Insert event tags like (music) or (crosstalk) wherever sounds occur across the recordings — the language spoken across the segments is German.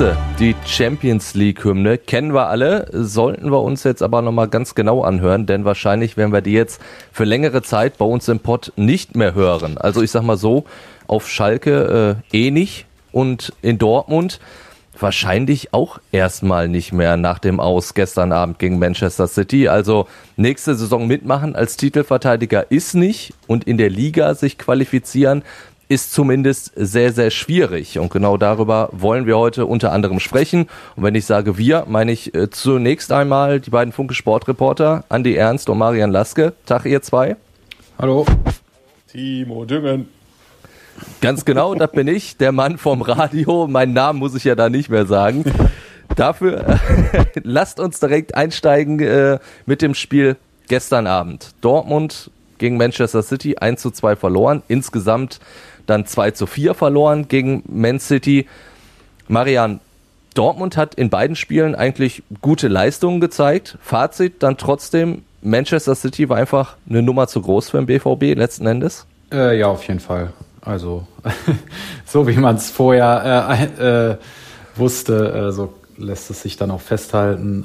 Sie, die Champions League-Hymne. Kennen wir alle, sollten wir uns jetzt aber nochmal ganz genau anhören, denn wahrscheinlich werden wir die jetzt für längere Zeit bei uns im Pod nicht mehr hören. Also ich sag mal so, auf Schalke äh, eh nicht und in Dortmund wahrscheinlich auch erstmal nicht mehr nach dem Aus gestern Abend gegen Manchester City. Also nächste Saison mitmachen als Titelverteidiger ist nicht und in der Liga sich qualifizieren ist zumindest sehr, sehr schwierig. Und genau darüber wollen wir heute unter anderem sprechen. Und wenn ich sage wir, meine ich äh, zunächst einmal die beiden Funke Sportreporter, Andi Ernst und Marian Laske. Tag, ihr zwei. Hallo. Timo Düngen. Ganz genau, das bin ich, der Mann vom Radio. Meinen Namen muss ich ja da nicht mehr sagen. Dafür äh, (laughs) lasst uns direkt einsteigen äh, mit dem Spiel gestern Abend. Dortmund gegen Manchester City 1 zu 2 verloren. Insgesamt dann 2 zu 4 verloren gegen Man City. Marian, Dortmund hat in beiden Spielen eigentlich gute Leistungen gezeigt. Fazit dann trotzdem, Manchester City war einfach eine Nummer zu groß für den BVB letzten Endes? Äh, ja, auf jeden Fall. Also (laughs) so wie man es vorher äh, äh, wusste, äh, so lässt es sich dann auch festhalten.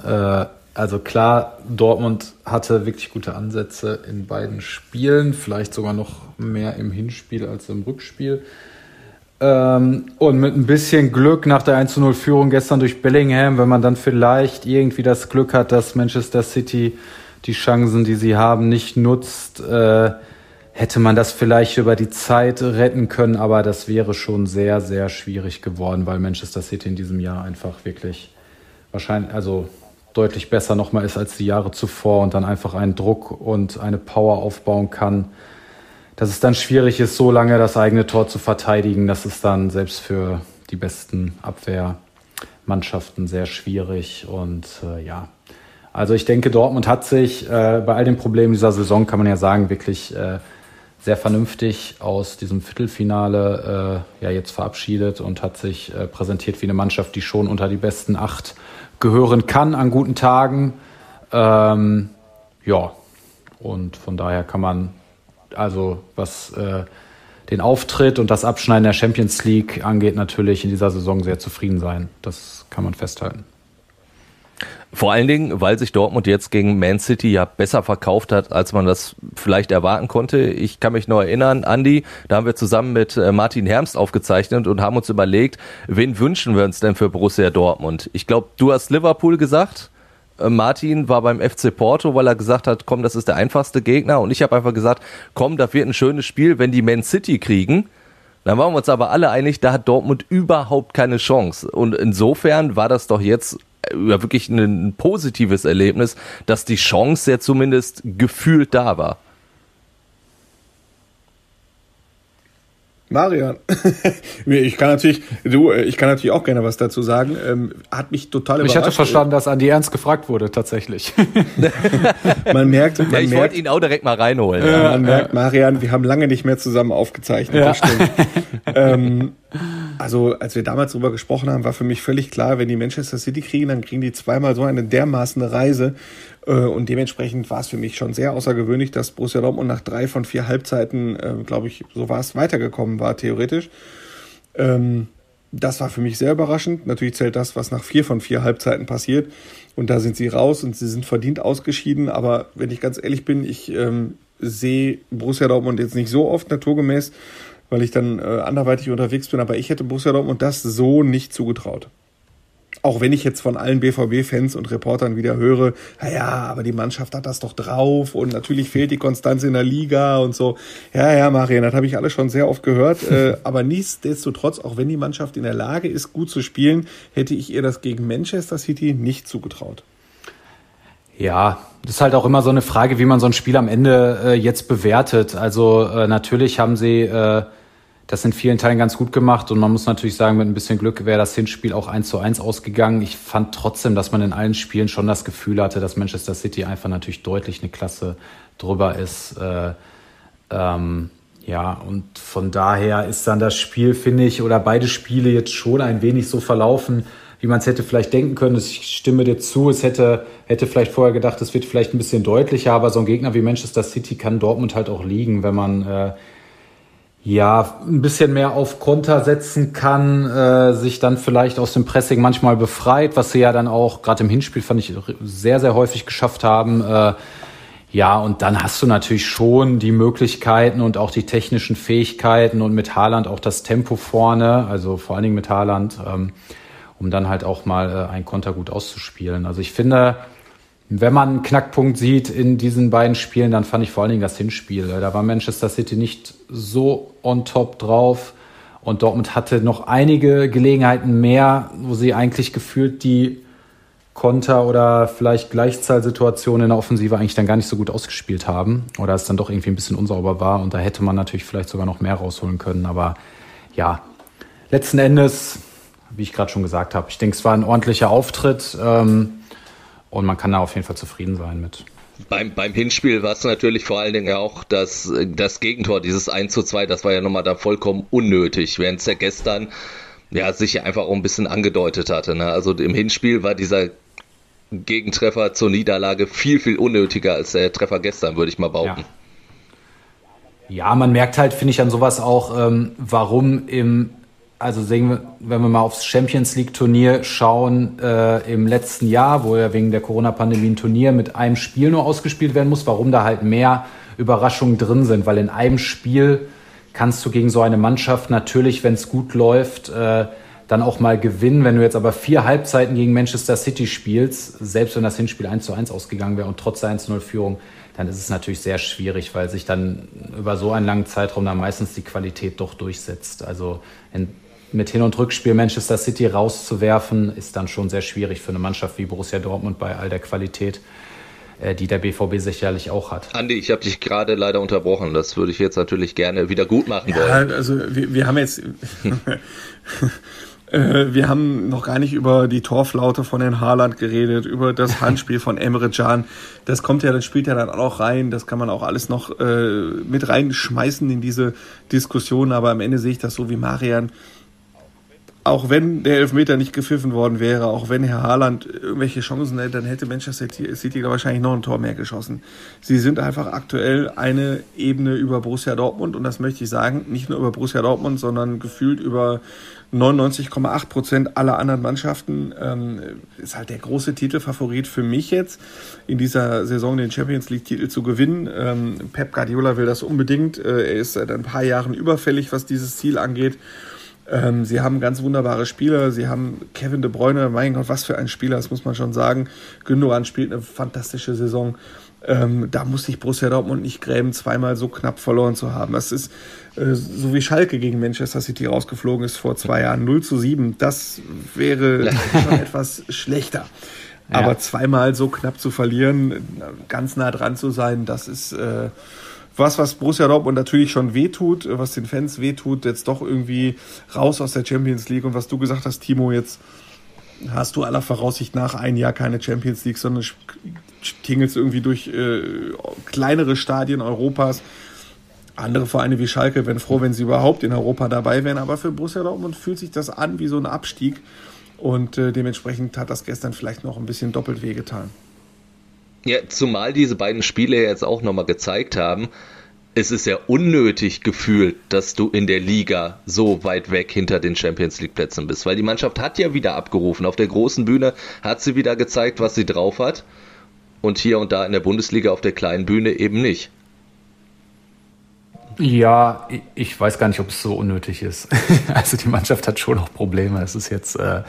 Also klar, Dortmund hatte wirklich gute Ansätze in beiden Spielen, vielleicht sogar noch mehr im Hinspiel als im Rückspiel. Ähm, und mit ein bisschen Glück nach der 1-0-Führung gestern durch Bellingham, wenn man dann vielleicht irgendwie das Glück hat, dass Manchester City die Chancen, die sie haben, nicht nutzt, äh, hätte man das vielleicht über die Zeit retten können, aber das wäre schon sehr, sehr schwierig geworden, weil Manchester City in diesem Jahr einfach wirklich wahrscheinlich, also deutlich besser nochmal ist als die Jahre zuvor und dann einfach einen Druck und eine Power aufbauen kann, dass es dann schwierig ist, so lange das eigene Tor zu verteidigen. Das ist dann selbst für die besten Abwehrmannschaften sehr schwierig. Und äh, ja, also ich denke, Dortmund hat sich äh, bei all den Problemen dieser Saison, kann man ja sagen, wirklich äh, sehr vernünftig aus diesem Viertelfinale äh, ja jetzt verabschiedet und hat sich äh, präsentiert wie eine Mannschaft, die schon unter die besten acht gehören kann an guten Tagen. Ähm, ja, und von daher kann man also was äh, den Auftritt und das Abschneiden der Champions League angeht, natürlich in dieser Saison sehr zufrieden sein. Das kann man festhalten. Vor allen Dingen, weil sich Dortmund jetzt gegen Man City ja besser verkauft hat, als man das vielleicht erwarten konnte. Ich kann mich noch erinnern, Andi, da haben wir zusammen mit äh, Martin Hermst aufgezeichnet und haben uns überlegt, wen wünschen wir uns denn für Borussia Dortmund? Ich glaube, du hast Liverpool gesagt. Äh, Martin war beim FC Porto, weil er gesagt hat, komm, das ist der einfachste Gegner. Und ich habe einfach gesagt, komm, das wird ein schönes Spiel, wenn die Man City kriegen. Dann waren wir uns aber alle einig, da hat Dortmund überhaupt keine Chance. Und insofern war das doch jetzt ja, wirklich ein positives Erlebnis, dass die Chance ja zumindest gefühlt da war. Marian, (laughs) ich kann natürlich, du, ich kann natürlich auch gerne was dazu sagen. Ähm, hat mich total überrascht. Ich hatte verstanden, dass Andi ernst gefragt wurde, tatsächlich. (laughs) man merkt, man ja, ich wollte ihn auch direkt mal reinholen. Äh, man merkt, Marian, wir haben lange nicht mehr zusammen aufgezeichnet. Ja. (laughs) ähm, also, als wir damals darüber gesprochen haben, war für mich völlig klar, wenn die Manchester City kriegen, dann kriegen die zweimal so eine dermaßen Reise. Äh, und dementsprechend war es für mich schon sehr außergewöhnlich, dass Borussia Dortmund nach drei von vier Halbzeiten, äh, glaube ich, so war es, weitergekommen war, theoretisch. Ähm, das war für mich sehr überraschend. Natürlich zählt das, was nach vier von vier Halbzeiten passiert. Und da sind sie raus und sie sind verdient ausgeschieden. Aber wenn ich ganz ehrlich bin, ich ähm, sehe Borussia Dortmund jetzt nicht so oft naturgemäß weil ich dann äh, anderweitig unterwegs bin. Aber ich hätte Borussia Dortmund das so nicht zugetraut. Auch wenn ich jetzt von allen BVB-Fans und Reportern wieder höre, naja, aber die Mannschaft hat das doch drauf und natürlich fehlt die Konstanz in der Liga und so. Ja, ja, Marian, das habe ich alle schon sehr oft gehört. äh, (laughs) aber nichtsdestotrotz, auch wenn die Mannschaft in der Lage ist, gut zu spielen, hätte ich ihr das gegen Manchester City nicht zugetraut. Ja, das ist halt auch immer so eine Frage, wie man so ein Spiel am Ende äh, jetzt bewertet. Also äh, natürlich haben sie äh, das in vielen Teilen ganz gut gemacht und man muss natürlich sagen, mit ein bisschen Glück wäre das Hinspiel auch 1 zu 1 ausgegangen. Ich fand trotzdem, dass man in allen Spielen schon das Gefühl hatte, dass Manchester City einfach natürlich deutlich eine Klasse drüber ist. Äh, ähm, ja, und von daher ist dann das Spiel, finde ich, oder beide Spiele jetzt schon ein wenig so verlaufen, wie man es hätte vielleicht denken können. Ich stimme dir zu, es hätte, hätte vielleicht vorher gedacht, es wird vielleicht ein bisschen deutlicher, aber so ein Gegner wie Manchester City kann Dortmund halt auch liegen, wenn man äh, ja ein bisschen mehr auf Konter setzen kann, äh, sich dann vielleicht aus dem Pressing manchmal befreit, was sie ja dann auch gerade im Hinspiel fand ich sehr, sehr häufig geschafft haben. Äh, ja, und dann hast du natürlich schon die Möglichkeiten und auch die technischen Fähigkeiten und mit Haaland auch das Tempo vorne, also vor allen Dingen mit Haaland, ähm, um dann halt auch mal äh, ein Konter gut auszuspielen. Also ich finde, wenn man einen Knackpunkt sieht in diesen beiden Spielen, dann fand ich vor allen Dingen das Hinspiel. Da war Manchester City nicht so on top drauf. Und Dortmund hatte noch einige Gelegenheiten mehr, wo sie eigentlich gefühlt die Konter oder vielleicht Gleichzahlsituationen in der Offensive eigentlich dann gar nicht so gut ausgespielt haben oder es dann doch irgendwie ein bisschen unsauber war und da hätte man natürlich vielleicht sogar noch mehr rausholen können. Aber ja, letzten Endes, wie ich gerade schon gesagt habe, ich denke, es war ein ordentlicher Auftritt ähm, und man kann da auf jeden Fall zufrieden sein mit. Beim, beim Hinspiel war es natürlich vor allen Dingen auch das, das Gegentor, dieses 1 zu 2, das war ja nochmal da vollkommen unnötig, während es ja gestern ja, sich ja einfach auch ein bisschen angedeutet hatte. Ne? Also im Hinspiel war dieser Gegentreffer zur Niederlage viel, viel unnötiger als der Treffer gestern, würde ich mal behaupten. Ja. ja man merkt halt, finde ich, an sowas auch, ähm, warum im, also sehen wir, wenn wir mal aufs Champions League Turnier schauen, äh, im letzten Jahr, wo ja wegen der Corona-Pandemie ein Turnier mit einem Spiel nur ausgespielt werden muss, warum da halt mehr Überraschungen drin sind, weil in einem Spiel kannst du gegen so eine Mannschaft natürlich, wenn es gut läuft, äh, dann auch mal gewinnen. Wenn du jetzt aber vier Halbzeiten gegen Manchester City spielst, selbst wenn das Hinspiel 1 zu 1 ausgegangen wäre und trotz der 1-0-Führung, dann ist es natürlich sehr schwierig, weil sich dann über so einen langen Zeitraum dann meistens die Qualität doch durchsetzt. Also in, mit Hin- und Rückspiel Manchester City rauszuwerfen, ist dann schon sehr schwierig für eine Mannschaft wie Borussia Dortmund bei all der Qualität äh, die der BVB sicherlich auch hat. Andi, ich habe dich gerade leider unterbrochen. Das würde ich jetzt natürlich gerne wieder gut machen ja, wollen. Also wir, wir haben jetzt (laughs) Äh, wir haben noch gar nicht über die Torflaute von Herrn Haaland geredet, über das (laughs) Handspiel von Emre Can. Das kommt ja, das spielt ja dann auch rein. Das kann man auch alles noch äh, mit reinschmeißen in diese Diskussion. Aber am Ende sehe ich das so wie Marian. Auch wenn der Elfmeter nicht gepfiffen worden wäre, auch wenn Herr Haaland irgendwelche Chancen hätte, dann hätte Manchester City wahrscheinlich noch ein Tor mehr geschossen. Sie sind einfach aktuell eine Ebene über Borussia Dortmund und das möchte ich sagen, nicht nur über Borussia Dortmund, sondern gefühlt über 99,8 Prozent aller anderen Mannschaften ähm, ist halt der große Titelfavorit für mich jetzt in dieser Saison den Champions League Titel zu gewinnen. Ähm, Pep Guardiola will das unbedingt. Äh, er ist seit ein paar Jahren überfällig, was dieses Ziel angeht. Ähm, sie haben ganz wunderbare Spieler. Sie haben Kevin De Bruyne, mein Gott, was für ein Spieler, das muss man schon sagen. Gündogan spielt eine fantastische Saison. Ähm, da muss sich Borussia Dortmund nicht grämen, zweimal so knapp verloren zu haben. Das ist äh, so wie Schalke gegen Manchester City rausgeflogen ist vor zwei Jahren, 0 zu 7. Das wäre schon etwas schlechter. Ja. Aber zweimal so knapp zu verlieren, ganz nah dran zu sein, das ist äh, was, was Borussia Dortmund natürlich schon wehtut, was den Fans wehtut, jetzt doch irgendwie raus aus der Champions League. Und was du gesagt hast, Timo, jetzt hast du aller Voraussicht nach ein Jahr keine Champions League, sondern tingelst irgendwie durch äh, kleinere Stadien Europas. Andere Vereine wie Schalke wären froh, wenn sie überhaupt in Europa dabei wären. Aber für Borussia Dortmund fühlt sich das an wie so ein Abstieg. Und äh, dementsprechend hat das gestern vielleicht noch ein bisschen doppelt wehgetan. Ja, zumal diese beiden Spiele jetzt auch nochmal gezeigt haben, es ist ja unnötig gefühlt, dass du in der Liga so weit weg hinter den Champions League Plätzen bist, weil die Mannschaft hat ja wieder abgerufen. Auf der großen Bühne hat sie wieder gezeigt, was sie drauf hat und hier und da in der Bundesliga auf der kleinen Bühne eben nicht. Ja, ich weiß gar nicht, ob es so unnötig ist. (laughs) also die Mannschaft hat schon noch Probleme. Es ist jetzt äh,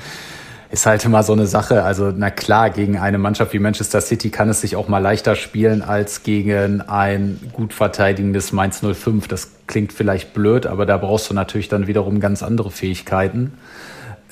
ist halt immer so eine Sache. Also na klar, gegen eine Mannschaft wie Manchester City kann es sich auch mal leichter spielen als gegen ein gut verteidigendes Mainz 05. Das klingt vielleicht blöd, aber da brauchst du natürlich dann wiederum ganz andere Fähigkeiten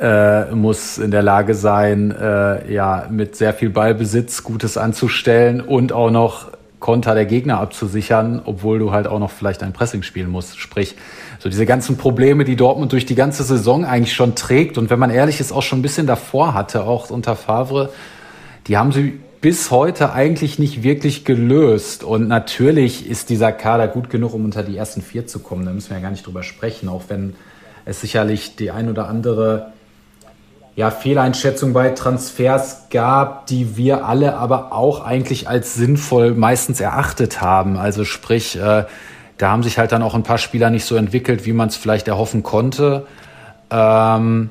äh, muss in der Lage sein, äh, ja, mit sehr viel Ballbesitz Gutes anzustellen und auch noch Konter der Gegner abzusichern, obwohl du halt auch noch vielleicht ein Pressing spielen musst. Sprich, so diese ganzen Probleme, die Dortmund durch die ganze Saison eigentlich schon trägt und wenn man ehrlich ist, auch schon ein bisschen davor hatte, auch unter Favre, die haben sie bis heute eigentlich nicht wirklich gelöst. Und natürlich ist dieser Kader gut genug, um unter die ersten vier zu kommen. Da müssen wir ja gar nicht drüber sprechen, auch wenn es sicherlich die ein oder andere ja, Fehleinschätzung bei Transfers gab, die wir alle aber auch eigentlich als sinnvoll meistens erachtet haben. Also sprich, äh, da haben sich halt dann auch ein paar Spieler nicht so entwickelt, wie man es vielleicht erhoffen konnte. Ähm,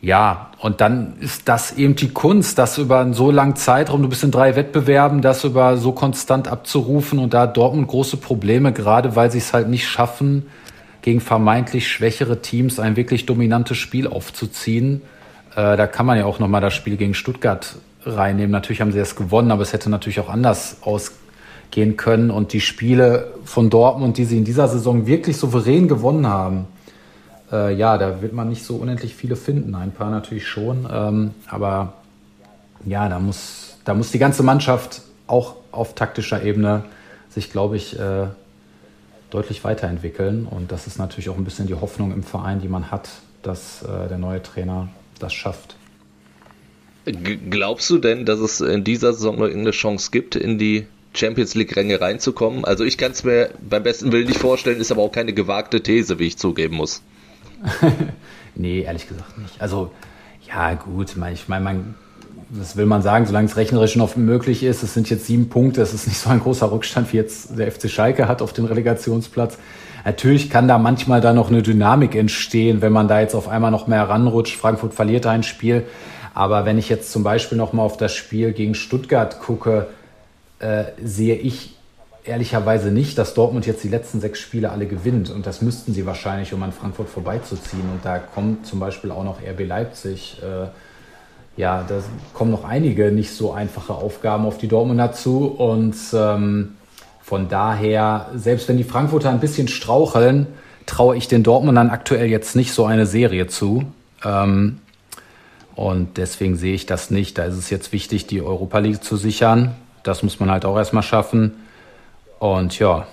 ja, und dann ist das eben die Kunst, das über einen so langen Zeitraum, du bist in drei Wettbewerben, das über so konstant abzurufen und da hat Dortmund große Probleme, gerade weil sie es halt nicht schaffen, gegen vermeintlich schwächere Teams ein wirklich dominantes Spiel aufzuziehen. Äh, da kann man ja auch nochmal das Spiel gegen Stuttgart reinnehmen. Natürlich haben sie es gewonnen, aber es hätte natürlich auch anders ausgehen können. Und die Spiele von Dortmund, die sie in dieser Saison wirklich souverän gewonnen haben, äh, ja, da wird man nicht so unendlich viele finden. Ein paar natürlich schon. Ähm, aber ja, da muss, da muss die ganze Mannschaft auch auf taktischer Ebene sich, glaube ich, äh, deutlich weiterentwickeln. Und das ist natürlich auch ein bisschen die Hoffnung im Verein, die man hat, dass äh, der neue Trainer das schafft. Glaubst du denn, dass es in dieser Saison noch irgendeine Chance gibt, in die Champions League-Ränge reinzukommen? Also ich kann es mir beim besten Willen nicht vorstellen, ist aber auch keine gewagte These, wie ich zugeben muss. (laughs) nee, ehrlich gesagt nicht. Also ja gut, ich meine, man, das will man sagen, solange es rechnerisch noch möglich ist, es sind jetzt sieben Punkte, es ist nicht so ein großer Rückstand, wie jetzt der FC Schalke hat auf den Relegationsplatz. Natürlich kann da manchmal da noch eine Dynamik entstehen, wenn man da jetzt auf einmal noch mehr ranrutscht. Frankfurt verliert ein Spiel. Aber wenn ich jetzt zum Beispiel noch mal auf das Spiel gegen Stuttgart gucke, äh, sehe ich ehrlicherweise nicht, dass Dortmund jetzt die letzten sechs Spiele alle gewinnt. Und das müssten sie wahrscheinlich, um an Frankfurt vorbeizuziehen. Und da kommt zum Beispiel auch noch RB Leipzig. Äh, ja, da kommen noch einige nicht so einfache Aufgaben auf die Dortmunder zu. Und ähm, von daher, selbst wenn die Frankfurter ein bisschen straucheln, traue ich den Dortmundern aktuell jetzt nicht so eine Serie zu. Ähm, und deswegen sehe ich das nicht. Da ist es jetzt wichtig, die Europa League zu sichern. Das muss man halt auch erstmal schaffen. Und ja,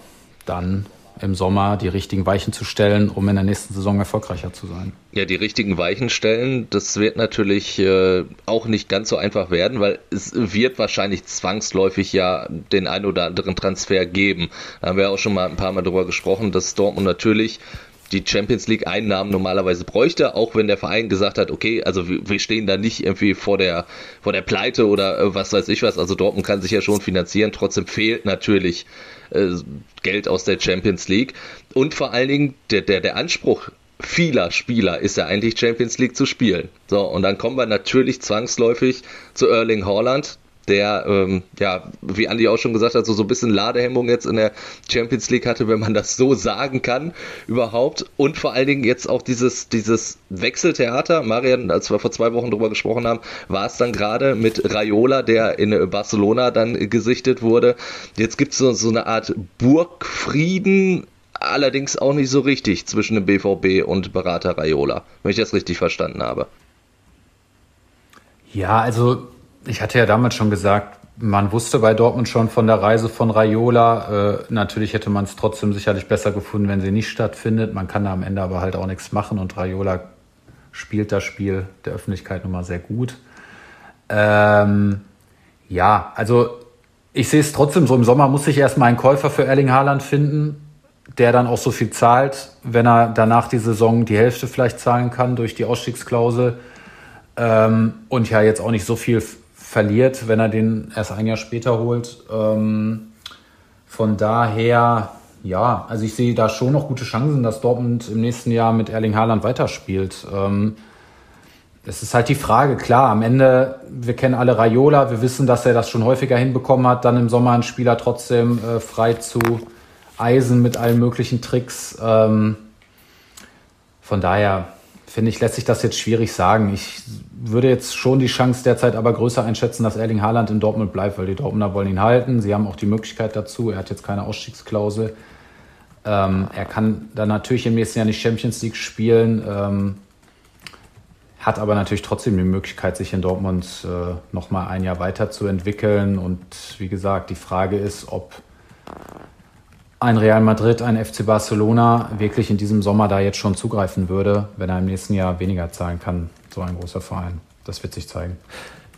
dann im Sommer die richtigen Weichen zu stellen, um in der nächsten Saison erfolgreicher zu sein. Ja, die richtigen Weichen stellen, das wird natürlich äh, auch nicht ganz so einfach werden, weil es wird wahrscheinlich zwangsläufig ja den ein oder anderen Transfer geben. Da haben wir auch schon mal ein paar Mal drüber gesprochen, dass Dortmund natürlich die Champions League Einnahmen normalerweise bräuchte, auch wenn der Verein gesagt hat, okay, also wir stehen da nicht irgendwie vor der vor der Pleite oder äh, was weiß ich was, also Dortmund kann sich ja schon finanzieren, trotzdem fehlt natürlich äh, Geld aus der Champions League und vor allen Dingen der der der Anspruch vieler Spieler ist ja eigentlich Champions League zu spielen. So, und dann kommen wir natürlich zwangsläufig zu Erling Haaland, der, ähm, ja, wie Andi auch schon gesagt hat, so, so ein bisschen Ladehemmung jetzt in der Champions League hatte, wenn man das so sagen kann, überhaupt. Und vor allen Dingen jetzt auch dieses, dieses Wechseltheater. Marian, als wir vor zwei Wochen drüber gesprochen haben, war es dann gerade mit Raiola, der in Barcelona dann gesichtet wurde. Jetzt gibt es so, so eine Art Burgfrieden, allerdings auch nicht so richtig zwischen dem BVB und Berater Raiola, wenn ich das richtig verstanden habe. Ja, also ich hatte ja damals schon gesagt, man wusste bei Dortmund schon von der Reise von Raiola. Äh, natürlich hätte man es trotzdem sicherlich besser gefunden, wenn sie nicht stattfindet. Man kann da am Ende aber halt auch nichts machen und Raiola spielt das Spiel der Öffentlichkeit nun mal sehr gut. Ähm, ja, also ich sehe es trotzdem so. Im Sommer muss sich erstmal ein Käufer für Erling Haaland finden, der dann auch so viel zahlt, wenn er danach die Saison die Hälfte vielleicht zahlen kann durch die Ausstiegsklausel. Ähm, und ja, jetzt auch nicht so viel verliert, wenn er den erst ein Jahr später holt. Ähm, von daher, ja, also ich sehe da schon noch gute Chancen, dass Dortmund im nächsten Jahr mit Erling Haaland weiterspielt. Ähm, es ist halt die Frage, klar, am Ende, wir kennen alle Raiola, wir wissen, dass er das schon häufiger hinbekommen hat, dann im Sommer einen Spieler trotzdem äh, frei zu eisen mit allen möglichen Tricks. Ähm, von daher, finde ich, lässt sich das jetzt schwierig sagen. Ich würde jetzt schon die Chance derzeit aber größer einschätzen, dass Erling Haaland in Dortmund bleibt, weil die Dortmunder wollen ihn halten. Sie haben auch die Möglichkeit dazu. Er hat jetzt keine Ausstiegsklausel. Ähm, er kann dann natürlich im nächsten Jahr nicht Champions League spielen, ähm, hat aber natürlich trotzdem die Möglichkeit, sich in Dortmund äh, noch mal ein Jahr weiterzuentwickeln. Und wie gesagt, die Frage ist, ob ein Real Madrid, ein FC Barcelona wirklich in diesem Sommer da jetzt schon zugreifen würde, wenn er im nächsten Jahr weniger zahlen kann, so ein großer Verein. Das wird sich zeigen.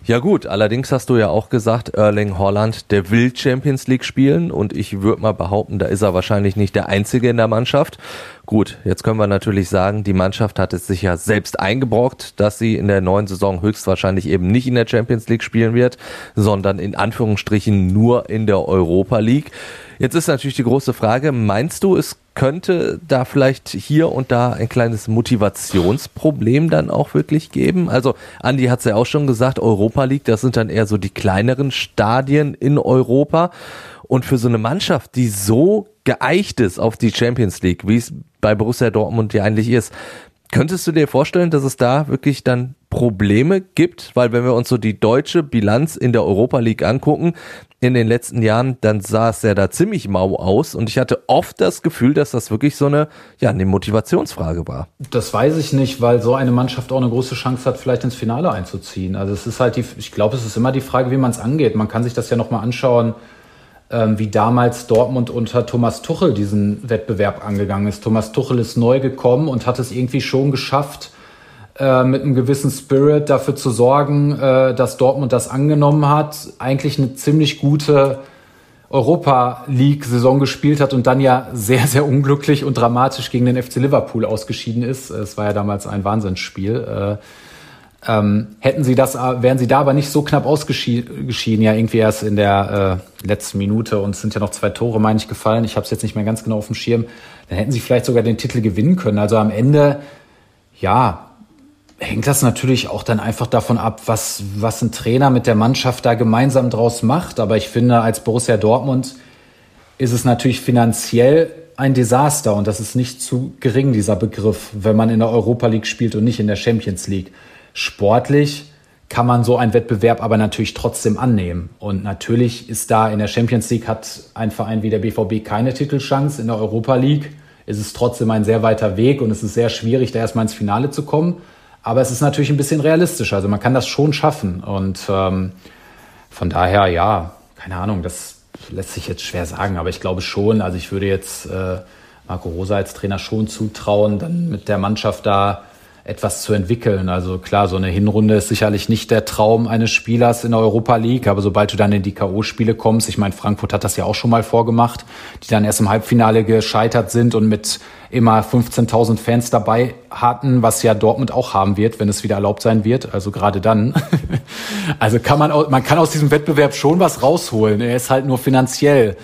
Ja gut, allerdings hast du ja auch gesagt, Erling Holland, der will Champions League spielen und ich würde mal behaupten, da ist er wahrscheinlich nicht der Einzige in der Mannschaft. Gut, jetzt können wir natürlich sagen, die Mannschaft hat es sich ja selbst eingebrockt, dass sie in der neuen Saison höchstwahrscheinlich eben nicht in der Champions League spielen wird, sondern in Anführungsstrichen nur in der Europa League. Jetzt ist natürlich die große Frage, meinst du, es könnte da vielleicht hier und da ein kleines Motivationsproblem dann auch wirklich geben? Also Andi hat es ja auch schon gesagt, Europa League, das sind dann eher so die kleineren Stadien in Europa. Und für so eine Mannschaft, die so geeicht ist auf die Champions League, wie es bei Borussia Dortmund ja eigentlich ist, Könntest du dir vorstellen, dass es da wirklich dann Probleme gibt? Weil wenn wir uns so die deutsche Bilanz in der Europa League angucken, in den letzten Jahren, dann sah es ja da ziemlich mau aus und ich hatte oft das Gefühl, dass das wirklich so eine, ja, eine Motivationsfrage war. Das weiß ich nicht, weil so eine Mannschaft auch eine große Chance hat, vielleicht ins Finale einzuziehen. Also es ist halt die, ich glaube, es ist immer die Frage, wie man es angeht. Man kann sich das ja nochmal anschauen wie damals Dortmund unter Thomas Tuchel diesen Wettbewerb angegangen ist. Thomas Tuchel ist neu gekommen und hat es irgendwie schon geschafft, äh, mit einem gewissen Spirit dafür zu sorgen, äh, dass Dortmund das angenommen hat, eigentlich eine ziemlich gute Europa League-Saison gespielt hat und dann ja sehr, sehr unglücklich und dramatisch gegen den FC Liverpool ausgeschieden ist. Es war ja damals ein Wahnsinnsspiel. Äh, ähm, hätten sie das, wären sie da aber nicht so knapp ausgeschieden, ja irgendwie erst in der äh, letzten Minute und es sind ja noch zwei Tore, meine ich, gefallen. Ich habe es jetzt nicht mehr ganz genau auf dem Schirm. Dann hätten sie vielleicht sogar den Titel gewinnen können. Also am Ende, ja, hängt das natürlich auch dann einfach davon ab, was, was ein Trainer mit der Mannschaft da gemeinsam draus macht. Aber ich finde, als Borussia Dortmund ist es natürlich finanziell ein Desaster und das ist nicht zu gering, dieser Begriff, wenn man in der Europa League spielt und nicht in der Champions League sportlich kann man so einen Wettbewerb aber natürlich trotzdem annehmen. Und natürlich ist da in der Champions League hat ein Verein wie der BVB keine Titelchance. In der Europa League ist es trotzdem ein sehr weiter Weg und es ist sehr schwierig, da erstmal ins Finale zu kommen. Aber es ist natürlich ein bisschen realistisch. Also man kann das schon schaffen. Und ähm, von daher, ja, keine Ahnung, das lässt sich jetzt schwer sagen. Aber ich glaube schon, also ich würde jetzt äh, Marco Rosa als Trainer schon zutrauen, dann mit der Mannschaft da etwas zu entwickeln. Also klar, so eine Hinrunde ist sicherlich nicht der Traum eines Spielers in der Europa League, aber sobald du dann in die K.O.-Spiele kommst, ich meine, Frankfurt hat das ja auch schon mal vorgemacht, die dann erst im Halbfinale gescheitert sind und mit immer 15.000 Fans dabei hatten, was ja Dortmund auch haben wird, wenn es wieder erlaubt sein wird. Also gerade dann. (laughs) also kann man, man kann aus diesem Wettbewerb schon was rausholen. Er ist halt nur finanziell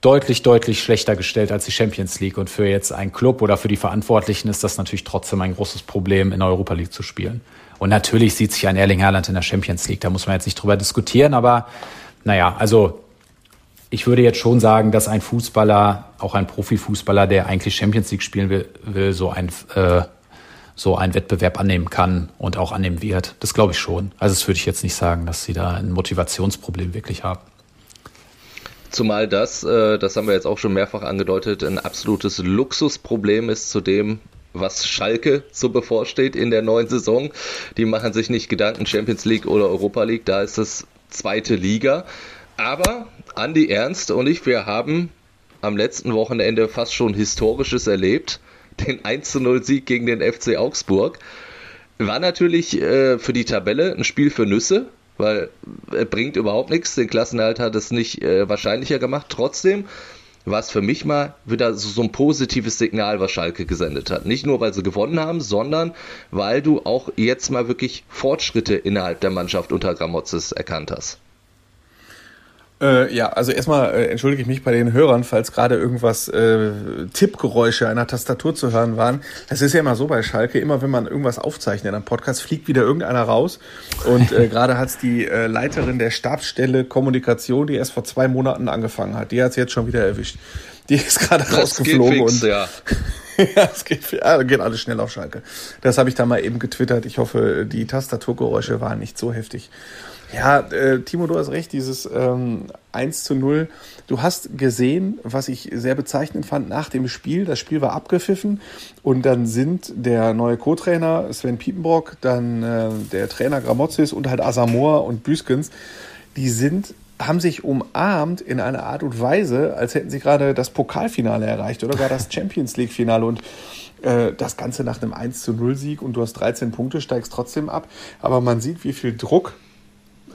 deutlich, deutlich schlechter gestellt als die Champions League. Und für jetzt einen Club oder für die Verantwortlichen ist das natürlich trotzdem ein großes Problem, in der Europa League zu spielen. Und natürlich sieht sich ein Erling Haaland in der Champions League. Da muss man jetzt nicht drüber diskutieren. Aber naja, also ich würde jetzt schon sagen, dass ein Fußballer, auch ein Profifußballer, der eigentlich Champions League spielen will, will so ein äh, so einen Wettbewerb annehmen kann und auch annehmen wird. Das glaube ich schon. Also das würde ich jetzt nicht sagen, dass sie da ein Motivationsproblem wirklich haben. Zumal das, äh, das haben wir jetzt auch schon mehrfach angedeutet, ein absolutes Luxusproblem ist zu dem, was Schalke so bevorsteht in der neuen Saison. Die machen sich nicht Gedanken Champions League oder Europa League, da ist es zweite Liga. Aber Andi Ernst und ich, wir haben am letzten Wochenende fast schon Historisches erlebt. Den 1-0 Sieg gegen den FC Augsburg. War natürlich äh, für die Tabelle ein Spiel für Nüsse, weil er bringt überhaupt nichts. Den Klassenerhalt hat es nicht äh, wahrscheinlicher gemacht. Trotzdem war es für mich mal wieder so, so, ein positives Signal, was Schalke gesendet hat. Nicht nur, weil sie gewonnen haben, sondern weil du auch jetzt mal wirklich Fortschritte innerhalb der Mannschaft unter Gramozis erkannt hast. Äh, ja, also erstmal äh, entschuldige ich mich bei den Hörern, falls gerade irgendwas äh, Tippgeräusche einer Tastatur zu hören waren. Es ist ja immer so bei Schalke, immer wenn man irgendwas aufzeichnet am Podcast, fliegt wieder irgendeiner raus. Und äh, (laughs) gerade hat's die äh, Leiterin der Stabsstelle Kommunikation, die erst vor zwei Monaten angefangen hat, die hat's jetzt schon wieder erwischt. Die ist gerade rausgeflogen fix, und ja. (laughs) ja, es geht, ja, geht alles schnell auf Schalke. Das habe ich da mal eben getwittert. Ich hoffe, die Tastaturgeräusche waren nicht so heftig. Ja, äh, Timo, du hast recht, dieses ähm, 1 zu 0. Du hast gesehen, was ich sehr bezeichnend fand nach dem Spiel. Das Spiel war abgepfiffen und dann sind der neue Co-Trainer Sven Piepenbrock, dann äh, der Trainer Gramozis und halt Asamoah und Büskens, die sind haben sich umarmt in einer Art und Weise, als hätten sie gerade das Pokalfinale erreicht oder gar das (laughs) Champions League-Finale. Und äh, das Ganze nach einem 1 zu 0 Sieg und du hast 13 Punkte, steigst trotzdem ab. Aber man sieht, wie viel Druck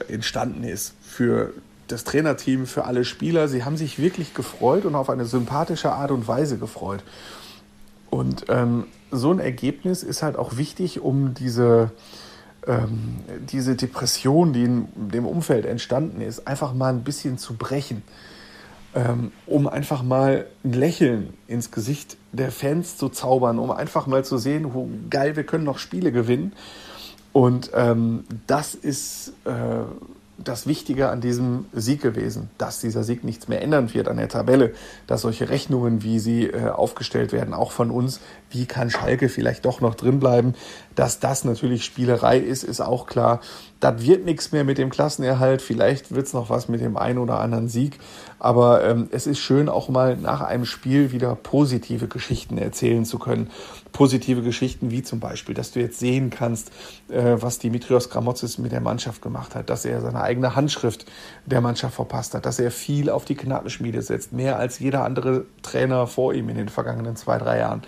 entstanden ist für das Trainerteam, für alle Spieler. Sie haben sich wirklich gefreut und auf eine sympathische Art und Weise gefreut. Und ähm, so ein Ergebnis ist halt auch wichtig, um diese, ähm, diese Depression, die in dem Umfeld entstanden ist, einfach mal ein bisschen zu brechen. Ähm, um einfach mal ein Lächeln ins Gesicht der Fans zu zaubern, um einfach mal zu sehen, wo geil, wir können noch Spiele gewinnen. Und ähm, das ist äh, das Wichtige an diesem Sieg gewesen, dass dieser Sieg nichts mehr ändern wird an der Tabelle, dass solche Rechnungen, wie sie äh, aufgestellt werden, auch von uns, wie kann Schalke vielleicht doch noch drin bleiben, dass das natürlich Spielerei ist, ist auch klar. Das wird nichts mehr mit dem Klassenerhalt, vielleicht wird es noch was mit dem einen oder anderen Sieg, aber ähm, es ist schön, auch mal nach einem Spiel wieder positive Geschichten erzählen zu können. Positive Geschichten wie zum Beispiel, dass du jetzt sehen kannst, äh, was Dimitrios Gramotzis mit der Mannschaft gemacht hat, dass er seine eigene Handschrift der Mannschaft verpasst hat, dass er viel auf die Knappenschmiede setzt, mehr als jeder andere Trainer vor ihm in den vergangenen zwei, drei Jahren.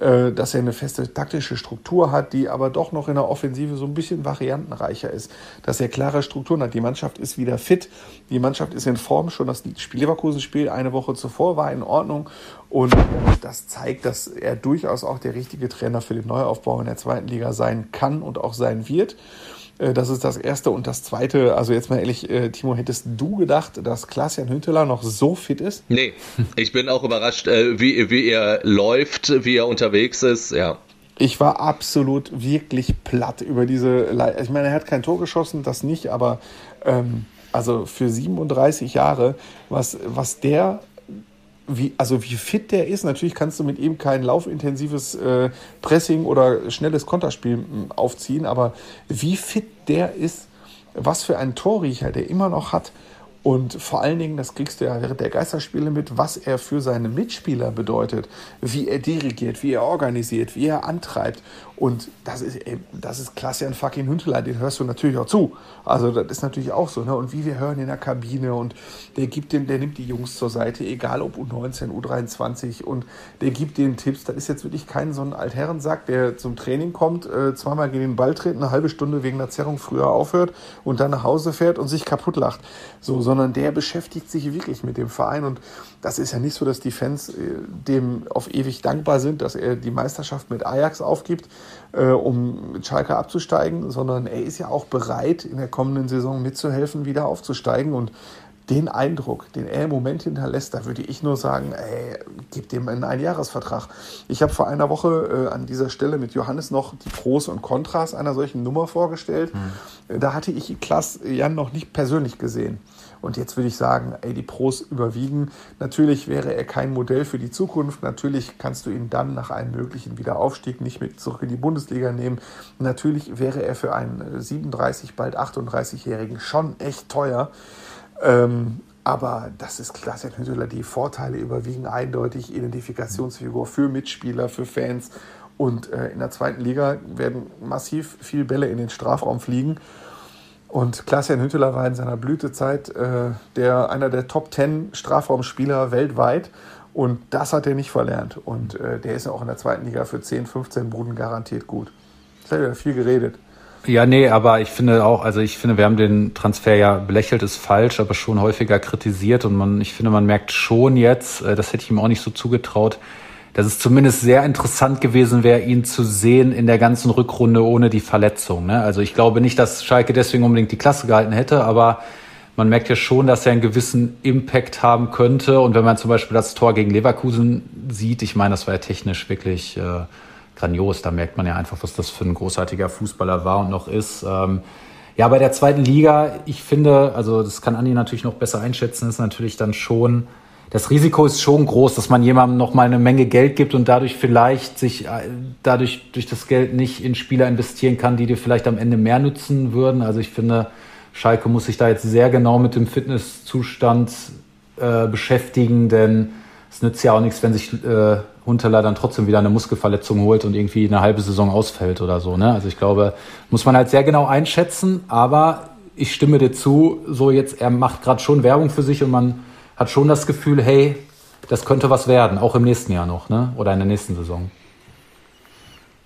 Äh, dass er eine feste taktische Struktur hat, die aber doch noch in der Offensive so ein bisschen variantenreicher ist. Dass er klare Strukturen hat. Die Mannschaft ist wieder fit, die Mannschaft ist in Form. Schon das Spiel Leverkusen-Spiel eine Woche zuvor war in Ordnung. Und das zeigt, dass er durchaus auch der richtige Trainer für den Neuaufbau in der zweiten Liga sein kann und auch sein wird. Äh, das ist das Erste. Und das Zweite, also jetzt mal ehrlich, äh, Timo, hättest du gedacht, dass Klaas-Jan Hünteler noch so fit ist? Nee, ich bin auch überrascht, äh, wie, wie er läuft, wie er unterwegs ist, ja. Ich war absolut wirklich platt über diese. Le ich meine, er hat kein Tor geschossen, das nicht, aber ähm, also für 37 Jahre, was, was der wie, also wie fit der ist. Natürlich kannst du mit ihm kein laufintensives äh, Pressing oder schnelles Konterspiel hm, aufziehen, aber wie fit der ist, was für ein Torriecher der immer noch hat und vor allen Dingen, das kriegst du ja während der Geisterspiele mit, was er für seine Mitspieler bedeutet, wie er dirigiert, wie er organisiert, wie er antreibt. Und das ist, ey, das ist Klassian fucking Hünteler, den hörst du natürlich auch zu. Also das ist natürlich auch so. Ne? Und wie wir hören in der Kabine und der gibt den, der nimmt die Jungs zur Seite, egal ob U19, U23 und der gibt denen Tipps. Das ist jetzt wirklich kein so ein Altherrensack, der zum Training kommt, äh, zweimal gegen den Ball tritt, eine halbe Stunde wegen der Zerrung früher aufhört und dann nach Hause fährt und sich kaputt lacht. So, sondern der beschäftigt sich wirklich mit dem Verein und das ist ja nicht so, dass die Fans äh, dem auf ewig dankbar sind, dass er die Meisterschaft mit Ajax aufgibt, äh, um mit Schalke abzusteigen, sondern er ist ja auch bereit, in der kommenden Saison mitzuhelfen, wieder aufzusteigen und den Eindruck, den er im Moment hinterlässt, da würde ich nur sagen, ey, gib dem einen Einjahresvertrag. Ich habe vor einer Woche äh, an dieser Stelle mit Johannes noch die Pros und Kontras einer solchen Nummer vorgestellt. Mhm. Da hatte ich Klaas Jan noch nicht persönlich gesehen. Und jetzt würde ich sagen, ey, die Pros überwiegen. Natürlich wäre er kein Modell für die Zukunft. Natürlich kannst du ihn dann nach einem möglichen Wiederaufstieg nicht mit zurück in die Bundesliga nehmen. Natürlich wäre er für einen 37, bald 38-Jährigen schon echt teuer. Ähm, aber das ist Klaas-Jan Hünteler. Die Vorteile überwiegen eindeutig. Identifikationsfigur für Mitspieler, für Fans. Und äh, in der zweiten Liga werden massiv viel Bälle in den Strafraum fliegen. Und Klaas-Jan Hünteler war in seiner Blütezeit äh, der, einer der Top Ten Strafraumspieler weltweit. Und das hat er nicht verlernt. Und äh, der ist ja auch in der zweiten Liga für 10, 15 Buden garantiert gut. Ich habe ja viel geredet. Ja, nee, aber ich finde auch, also ich finde, wir haben den Transfer ja belächelt, ist falsch, aber schon häufiger kritisiert. Und man, ich finde, man merkt schon jetzt, äh, das hätte ich ihm auch nicht so zugetraut, dass es zumindest sehr interessant gewesen wäre, ihn zu sehen in der ganzen Rückrunde ohne die Verletzung. Ne? Also ich glaube nicht, dass Schalke deswegen unbedingt die Klasse gehalten hätte, aber man merkt ja schon, dass er einen gewissen Impact haben könnte. Und wenn man zum Beispiel das Tor gegen Leverkusen sieht, ich meine, das war ja technisch wirklich äh, grandios. Da merkt man ja einfach, was das für ein großartiger Fußballer war und noch ist. Ähm, ja, bei der zweiten Liga, ich finde, also das kann Andi natürlich noch besser einschätzen, ist natürlich dann schon das Risiko ist schon groß, dass man jemandem noch mal eine Menge Geld gibt und dadurch vielleicht sich äh, dadurch durch das Geld nicht in Spieler investieren kann, die dir vielleicht am Ende mehr nützen würden. Also ich finde, Schalke muss sich da jetzt sehr genau mit dem Fitnesszustand äh, beschäftigen, denn es nützt ja auch nichts, wenn sich äh, Hunterler dann trotzdem wieder eine Muskelverletzung holt und irgendwie eine halbe Saison ausfällt oder so. Ne? Also ich glaube, muss man halt sehr genau einschätzen, aber ich stimme dir zu, so jetzt, er macht gerade schon Werbung für sich und man hat schon das Gefühl, hey, das könnte was werden, auch im nächsten Jahr noch, ne? Oder in der nächsten Saison.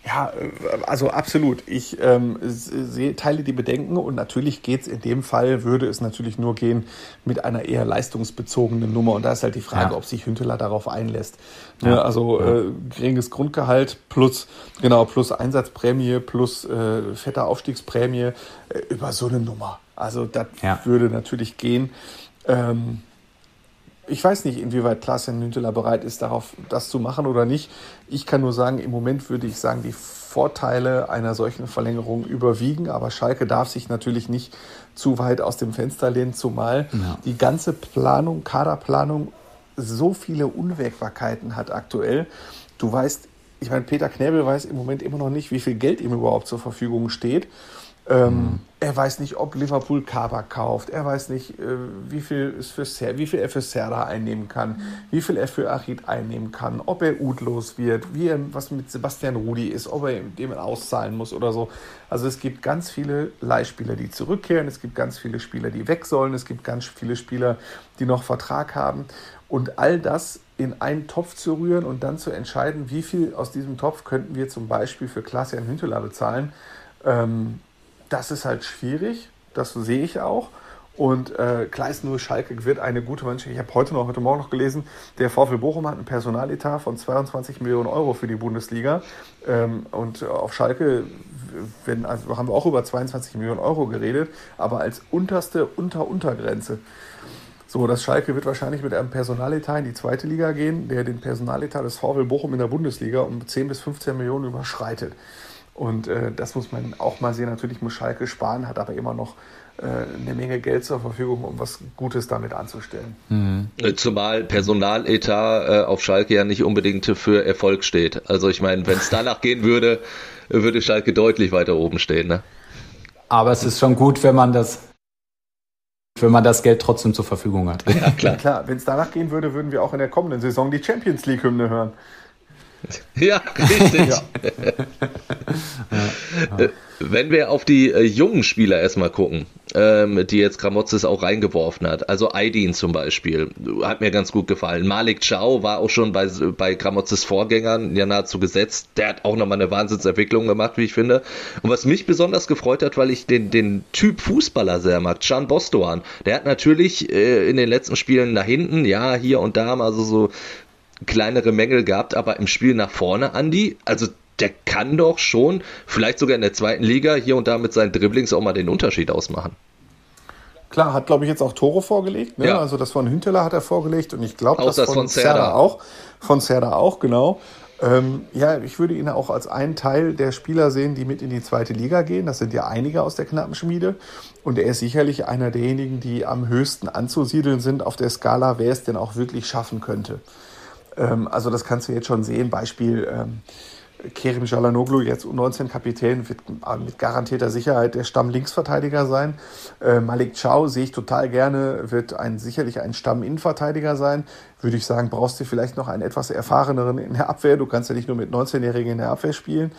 Ja, äh, also absolut. Ich ähm, sehe, teile die Bedenken und natürlich geht es in dem Fall, würde es natürlich nur gehen mit einer eher leistungsbezogenen Nummer. Und da ist halt die Frage, ja. ob sich Hünteler darauf einlässt. Ja. Ja, also ja. Äh, geringes Grundgehalt plus, genau, plus Einsatzprämie plus äh, fette Aufstiegsprämie äh, über so eine Nummer. Also das würde natürlich gehen. Ähm, ich weiß nicht, inwieweit Klaas-Jan Hünteler bereit ist, darauf das zu machen oder nicht. Ich kann nur sagen, im Moment würde ich sagen, die Vorteile einer solchen Verlängerung überwiegen, aber Schalke darf sich natürlich nicht zu weit aus dem Fenster lehnen, zumal ja. die ganze Planung, Kaderplanung so viele Unwägbarkeiten hat aktuell. Du weißt, ich meine, Peter Knäbel weiß im Moment immer noch nicht, wie viel Geld ihm überhaupt zur Verfügung steht. Ähm, mhm. Er weiß nicht, ob Liverpool Kaba kauft. Er weiß nicht, äh, wie, viel es für Ser wie viel er für Serra einnehmen kann, wie viel er für Achid einnehmen kann, ob er utlos wird, wie er, was mit Sebastian Rudi ist, ob er dem auszahlen muss oder so. Also es gibt ganz viele Leihspieler, die zurückkehren. Es gibt ganz viele Spieler, die weg sollen. Es gibt ganz viele Spieler, die noch Vertrag haben. Und all das in einen Topf zu rühren und dann zu entscheiden, wie viel aus diesem Topf könnten wir zum Beispiel für Klaas-Jan Hünteler bezahlen. Ähm, das ist halt schwierig, das sehe ich auch. Und äh, klar ist nur, Schalke wird eine gute Mannschaft. Ich habe heute noch, heute Morgen noch gelesen, der VfL Bochum hat einen Personaletat von 22 Millionen Euro für die Bundesliga. Ähm, und auf Schalke wenn, also haben wir auch über 22 Millionen Euro geredet, aber als unterste Unter-Untergrenze. So, das Schalke wird wahrscheinlich mit einem Personaletat in die zweite Liga gehen, der den Personaletat des VfL Bochum in der Bundesliga um 10 bis 15 Millionen überschreitet. Und äh, das muss man auch mal sehen. Natürlich muss Schalke sparen, hat aber immer noch äh, eine Menge Geld zur Verfügung, um was Gutes damit anzustellen. Mhm. Zumal Personaletat äh, auf Schalke ja nicht unbedingt für Erfolg steht. Also ich meine, wenn es danach gehen würde, würde Schalke deutlich weiter oben stehen. Ne? Aber es ist schon gut, wenn man das wenn man das Geld trotzdem zur Verfügung hat. Ja, klar. klar. Wenn es danach gehen würde, würden wir auch in der kommenden Saison die Champions League-Hymne hören. (laughs) Ja, richtig. ja. ja. (laughs) Wenn wir auf die äh, jungen Spieler erstmal gucken, ähm, die jetzt Kramotzes auch reingeworfen hat, also Aydin zum Beispiel, hat mir ganz gut gefallen. Malik Chow war auch schon bei, bei Kramotzes Vorgängern ja nahezu gesetzt. Der hat auch nochmal eine Wahnsinnsentwicklung gemacht, wie ich finde. Und was mich besonders gefreut hat, weil ich den, den Typ Fußballer sehr mag, Can Bostoan, der hat natürlich äh, in den letzten Spielen nach hinten, ja, hier und da mal so, so kleinere Mängel gehabt, aber im Spiel nach vorne, Andi, also der kann doch schon, vielleicht sogar in der zweiten Liga, hier und da mit seinen Dribblings auch mal den Unterschied ausmachen. Klar, hat glaube ich jetzt auch Tore vorgelegt. Ne? Ja. Also das von Hünteler hat er vorgelegt und ich glaube das, das von, Serda auch. Von Serda auch, genau. Ähm, ja, ich würde ihn auch als einen Teil der Spieler sehen, die mit in die zweite Liga gehen. Das sind ja einige aus der knappen Schmiede. Und er ist sicherlich einer derjenigen, die am höchsten anzusiedeln sind auf der Skala, wer es denn auch wirklich schaffen könnte. Ähm, also das kannst du jetzt schon sehen. Beispiel ähm, Kerim Jalanoglu, jetzt U19-Kapitän, wird mit garantierter Sicherheit der Stamm-Linksverteidiger sein. Äh, Malik Chow sehe ich total gerne, wird ein, sicherlich ein Stamm-Innenverteidiger sein. Würde ich sagen, brauchst du vielleicht noch einen etwas erfahreneren in der Abwehr. Du kannst ja nicht nur mit 19-Jährigen in der Abwehr spielen.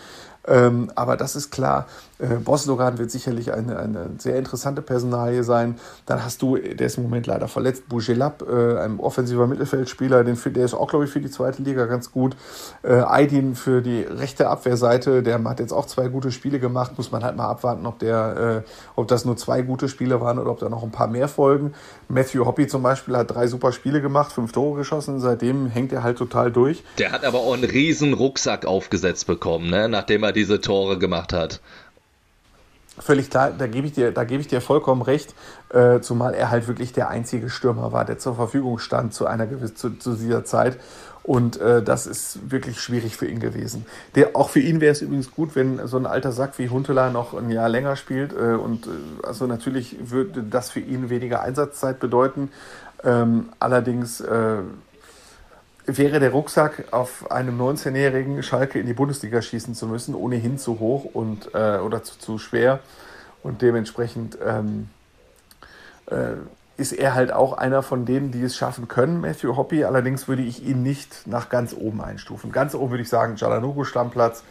Ähm, aber das ist klar, äh, Boslogan wird sicherlich eine, eine sehr interessante Personalie sein. Dann hast du, der ist im Moment leider verletzt, Bougelab, äh, ein offensiver Mittelfeldspieler, den, der ist auch, glaube ich, für die zweite Liga ganz gut. Äh, Aydin für die rechte Abwehrseite, der hat jetzt auch zwei gute Spiele gemacht. Muss man halt mal abwarten, ob, der, äh, ob das nur zwei gute Spiele waren oder ob da noch ein paar mehr folgen. Matthew Hoppy zum Beispiel hat drei super Spiele gemacht, fünf Tore geschossen. Seitdem hängt er halt total durch. Der hat aber auch einen riesen Rucksack aufgesetzt bekommen, ne? nachdem er diese Tore gemacht hat. Völlig klar, da gebe ich dir, da gebe ich dir vollkommen recht, äh, zumal er halt wirklich der einzige Stürmer war, der zur Verfügung stand zu einer gewissen, zu, zu dieser Zeit. Und äh, das ist wirklich schwierig für ihn gewesen. Der, auch für ihn wäre es übrigens gut, wenn so ein alter Sack wie Huntela noch ein Jahr länger spielt. Äh, und äh, also natürlich würde das für ihn weniger Einsatzzeit bedeuten. Ähm, allerdings äh, wäre der Rucksack auf einem 19-jährigen Schalke in die Bundesliga schießen zu müssen, ohnehin zu hoch und äh, oder zu, zu schwer. Und dementsprechend ähm, äh, ist er halt auch einer von denen, die es schaffen können, Matthew Hoppy. Allerdings würde ich ihn nicht nach ganz oben einstufen. Ganz oben würde ich sagen, Jalanogu Stammplatz.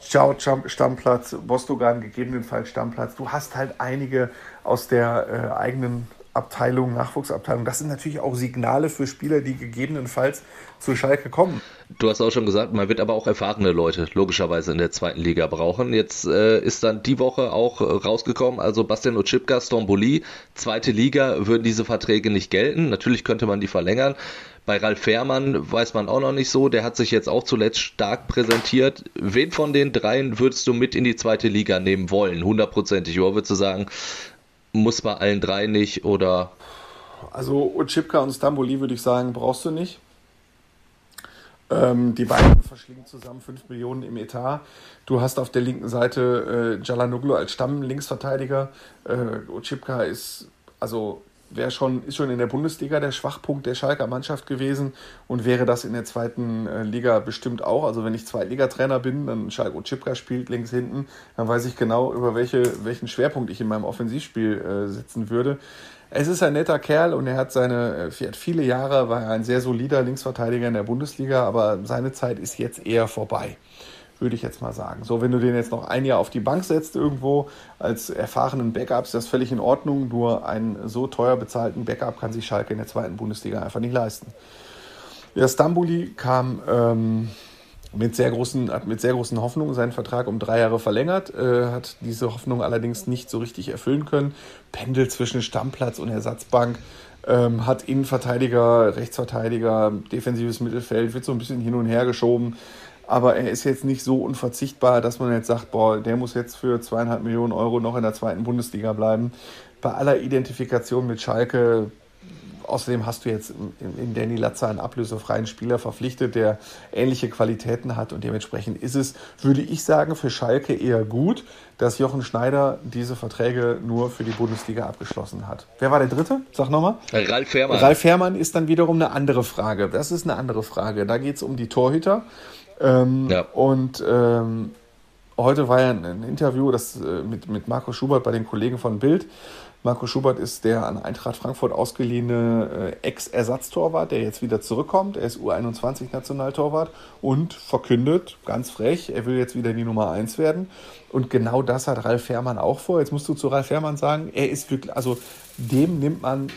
Ciao Stammplatz, Bostogan gegebenenfalls Stammplatz. Du hast halt einige aus der äh, eigenen Abteilung, Nachwuchsabteilung. Das sind natürlich auch Signale für Spieler, die gegebenenfalls zu Schalke kommen. Du hast auch schon gesagt, man wird aber auch erfahrene Leute logischerweise in der zweiten Liga brauchen. Jetzt äh, ist dann die Woche auch rausgekommen, also Bastian Oczipka, Stromboli, zweite Liga würden diese Verträge nicht gelten. Natürlich könnte man die verlängern. Bei Ralf Fährmann weiß man auch noch nicht so. Der hat sich jetzt auch zuletzt stark präsentiert. Wen von den dreien würdest du mit in die zweite Liga nehmen wollen? Hundertprozentig. Oder würdest du sagen, muss bei allen drei nicht oder? Also Ochipka und Stamboli würde ich sagen, brauchst du nicht. Ähm, die beiden verschlingen zusammen 5 Millionen im Etat. Du hast auf der linken Seite äh, Jalanoglu als Stamm-Linksverteidiger. Äh, Ochipka ist, also wäre schon, ist schon in der Bundesliga der Schwachpunkt der Schalker Mannschaft gewesen und wäre das in der zweiten äh, Liga bestimmt auch. Also wenn ich Zweitligatrainer bin, dann Schalke Chipka spielt links hinten, dann weiß ich genau, über welche, welchen Schwerpunkt ich in meinem Offensivspiel äh, setzen würde. Es ist ein netter Kerl und er hat seine, er hat viele Jahre, war ein sehr solider Linksverteidiger in der Bundesliga, aber seine Zeit ist jetzt eher vorbei würde ich jetzt mal sagen. So, wenn du den jetzt noch ein Jahr auf die Bank setzt irgendwo als erfahrenen Backup, ist das völlig in Ordnung. Nur einen so teuer bezahlten Backup kann sich Schalke in der zweiten Bundesliga einfach nicht leisten. Ja, Stambuli kam ähm, mit sehr großen, hat mit sehr großen Hoffnungen seinen Vertrag um drei Jahre verlängert, äh, hat diese Hoffnung allerdings nicht so richtig erfüllen können. Pendel zwischen Stammplatz und Ersatzbank. Ähm, hat Innenverteidiger, Rechtsverteidiger, defensives Mittelfeld, wird so ein bisschen hin und her geschoben aber er ist jetzt nicht so unverzichtbar, dass man jetzt sagt, boah, der muss jetzt für zweieinhalb Millionen Euro noch in der zweiten Bundesliga bleiben. Bei aller Identifikation mit Schalke, außerdem hast du jetzt in Danny Latzer einen ablösefreien Spieler verpflichtet, der ähnliche Qualitäten hat und dementsprechend ist es, würde ich sagen, für Schalke eher gut, dass Jochen Schneider diese Verträge nur für die Bundesliga abgeschlossen hat. Wer war der Dritte? Sag nochmal. Ralf Fährmann. Ralf Fährmann ist dann wiederum eine andere Frage. Das ist eine andere Frage. Da geht es um die Torhüter. Ähm, ja. Und ähm, heute war ja ein, Interview das, äh, mit, mit Marco Schubert bei den Kollegen von Bild. Marco Schubert ist der an Eintracht Frankfurt ausgeliehene äh, Ex-Ersatztorwart, der jetzt wieder zurückkommt. Er ist U21-Nationaltorwart und verkündet, ganz frech, er will jetzt wieder die Nummer 1 werden. Und genau das hat Ralf Fährmann auch vor. Jetzt musst du zu Ralf Fährmann sagen, er ist wirklich, also dem nimmt man